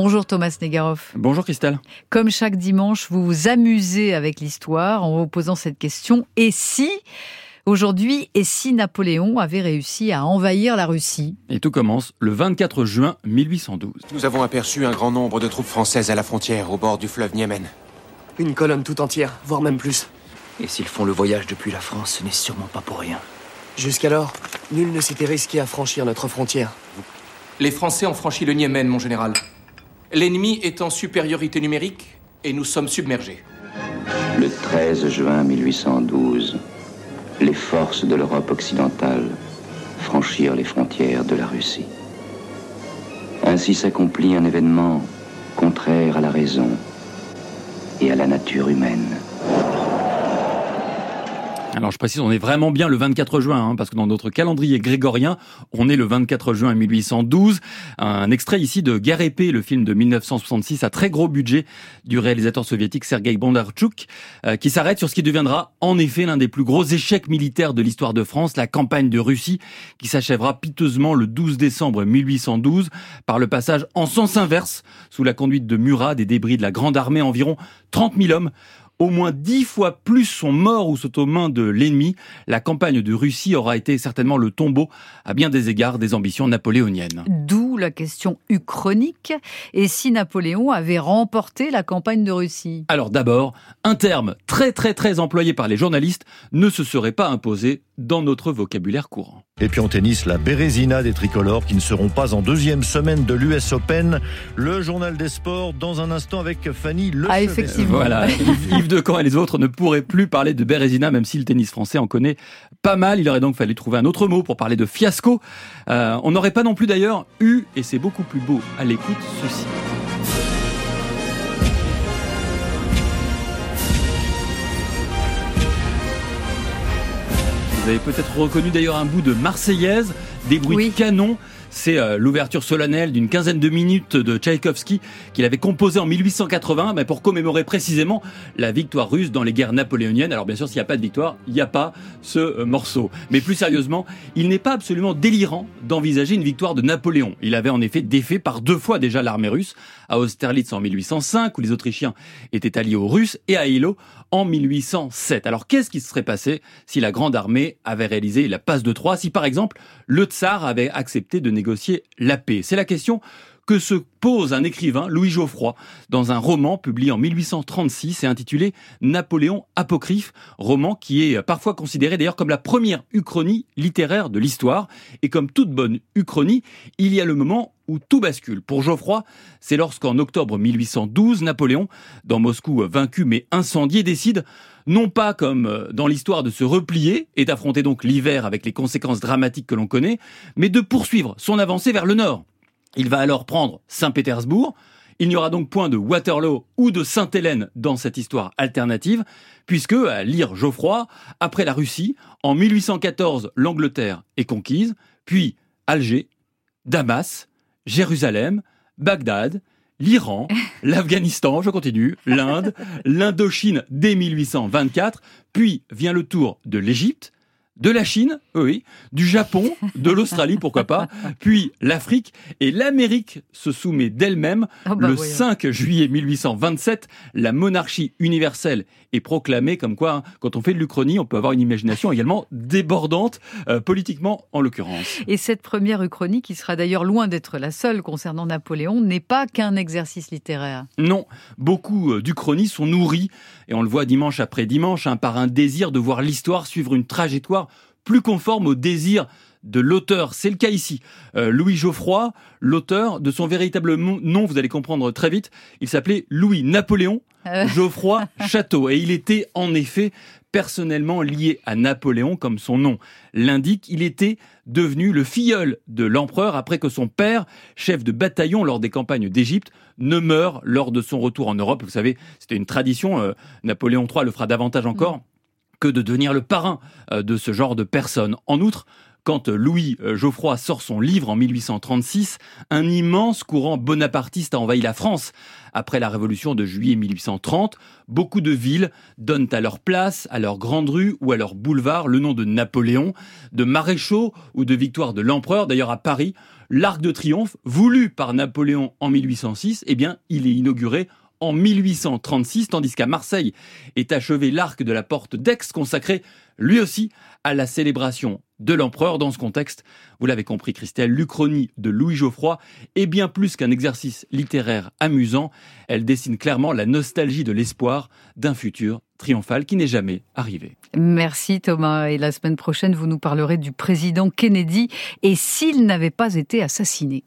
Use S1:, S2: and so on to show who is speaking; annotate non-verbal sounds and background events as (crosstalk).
S1: Bonjour Thomas Negaroff.
S2: Bonjour Christelle.
S1: Comme chaque dimanche, vous vous amusez avec l'histoire en vous posant cette question. Et si Aujourd'hui, et si Napoléon avait réussi à envahir la Russie?
S2: Et tout commence le 24 juin 1812.
S3: Nous avons aperçu un grand nombre de troupes françaises à la frontière, au bord du fleuve Niémen.
S4: Une colonne tout entière, voire même plus.
S5: Et s'ils font le voyage depuis la France, ce n'est sûrement pas pour rien.
S4: Jusqu'alors, nul ne s'était risqué à franchir notre frontière.
S6: Les Français ont franchi le Niémen, mon général. L'ennemi est en supériorité numérique et nous sommes submergés.
S7: Le 13 juin 1812, les forces de l'Europe occidentale franchirent les frontières de la Russie. Ainsi s'accomplit un événement contraire à la raison et à la nature humaine.
S2: Alors je précise, on est vraiment bien le 24 juin, hein, parce que dans notre calendrier grégorien, on est le 24 juin 1812. Un extrait ici de Guerre épée, le film de 1966 à très gros budget du réalisateur soviétique Sergei Bondarchuk, euh, qui s'arrête sur ce qui deviendra en effet l'un des plus gros échecs militaires de l'histoire de France, la campagne de Russie, qui s'achèvera piteusement le 12 décembre 1812 par le passage en sens inverse sous la conduite de Murat des débris de la Grande Armée, environ 30 000 hommes au moins dix fois plus sont morts ou sont aux mains de l'ennemi. La campagne de Russie aura été certainement le tombeau, à bien des égards, des ambitions napoléoniennes.
S1: D'où la question uchronique. Et si Napoléon avait remporté la campagne de Russie?
S2: Alors d'abord, un terme très très très employé par les journalistes ne se serait pas imposé dans notre vocabulaire courant.
S8: Et puis en tennis, la Bérésina des tricolores qui ne seront pas en deuxième semaine de l'US Open. Le journal des sports dans un instant avec Fanny Le
S1: Ah, effectivement.
S2: Voilà, (laughs) Yves de Camp et les autres ne pourraient plus parler de Bérésina, même si le tennis français en connaît pas mal. Il aurait donc fallu trouver un autre mot pour parler de fiasco. Euh, on n'aurait pas non plus d'ailleurs eu, et c'est beaucoup plus beau à l'écoute, ceci. Vous avez peut-être reconnu d'ailleurs un bout de Marseillaise, des bruits
S1: Oui.
S2: de canon. C'est euh, l'ouverture solennelle d'une quinzaine de minutes de Tchaïkovski qu'il avait composé en 1880 mais pour commémorer précisément la victoire russe dans les guerres napoléoniennes. Alors bien sûr, s'il n'y a pas de victoire, il n'y a pas ce euh, morceau. Mais plus sérieusement, il n'est pas absolument délirant d'envisager une victoire de Napoléon. Il avait en effet défait par deux fois déjà l'armée russe, à Austerlitz en 1805 où les Autrichiens étaient alliés aux Russes et à Eylau en 1807. Alors qu'est-ce qui se serait passé si la grande armée avait réalisé la passe de Troie, si par exemple le tsar avait accepté de négocier la paix. C'est la question que se pose un écrivain, Louis Geoffroy, dans un roman publié en 1836 et intitulé Napoléon apocryphe, roman qui est parfois considéré d'ailleurs comme la première uchronie littéraire de l'histoire. Et comme toute bonne uchronie, il y a le moment où tout bascule. Pour Geoffroy, c'est lorsqu'en octobre 1812, Napoléon, dans Moscou vaincu mais incendié, décide non pas comme dans l'histoire de se replier et d'affronter donc l'hiver avec les conséquences dramatiques que l'on connaît, mais de poursuivre son avancée vers le nord. Il va alors prendre Saint-Pétersbourg. Il n'y aura donc point de Waterloo ou de Sainte-Hélène dans cette histoire alternative, puisque, à lire Geoffroy, après la Russie, en 1814, l'Angleterre est conquise, puis Alger, Damas, Jérusalem, Bagdad, l'Iran, (laughs) l'Afghanistan, je continue, l'Inde, l'Indochine dès 1824, puis vient le tour de l'Égypte, de la Chine, oui, du Japon, de l'Australie, pourquoi pas, puis l'Afrique et l'Amérique se soumet d'elle-même.
S1: Oh bah
S2: le
S1: voyons.
S2: 5 juillet 1827, la monarchie universelle est proclamée comme quoi, hein, quand on fait de l'Uchronie, on peut avoir une imagination également débordante, euh, politiquement en l'occurrence.
S1: Et cette première uchronie, qui sera d'ailleurs loin d'être la seule concernant Napoléon, n'est pas qu'un exercice littéraire.
S2: Non, beaucoup euh, d'Uchronies sont nourris, et on le voit dimanche après dimanche, hein, par un désir de voir l'histoire suivre une trajectoire plus conforme au désir de l'auteur. C'est le cas ici. Euh, Louis Geoffroy, l'auteur de son véritable nom, vous allez comprendre très vite, il s'appelait Louis Napoléon
S1: Euh.
S2: Geoffroy (laughs) Château. Et il était en effet personnellement lié à Napoléon comme son nom l'indique. Il était devenu le filleul de l'empereur après que son père, chef de bataillon lors des campagnes d'Égypte, ne meure lors de son retour en Europe. Vous savez, c'était une tradition. euh, Napoléon III le fera davantage encore que de devenir le parrain euh, de ce genre de personnes. En outre, quand Louis euh, Geoffroy sort son livre en 1836, un immense courant bonapartiste a envahi la France. Après la révolution de juillet 1830, beaucoup de villes donnent à leur place, à leur grande rue ou à leur boulevard le nom de Napoléon, de maréchaux ou de victoire de l'empereur. D'ailleurs, à Paris, L'Arc de Triomphe, voulu par Napoléon en 1806, eh bien, il est inauguré en 1836, tandis qu'à Marseille est achevé l'arc de la porte d'Aix, consacré lui aussi à la célébration de l'empereur. Dans ce contexte, vous l'avez compris Christelle, l'Uchronie de Louis Geoffroy est bien plus qu'un exercice littéraire amusant. Elle dessine clairement la nostalgie de l'espoir d'un futur triomphal qui n'est jamais arrivé.
S1: Merci Thomas. Et la semaine prochaine, vous nous parlerez du président Kennedy et s'il n'avait pas été assassiné?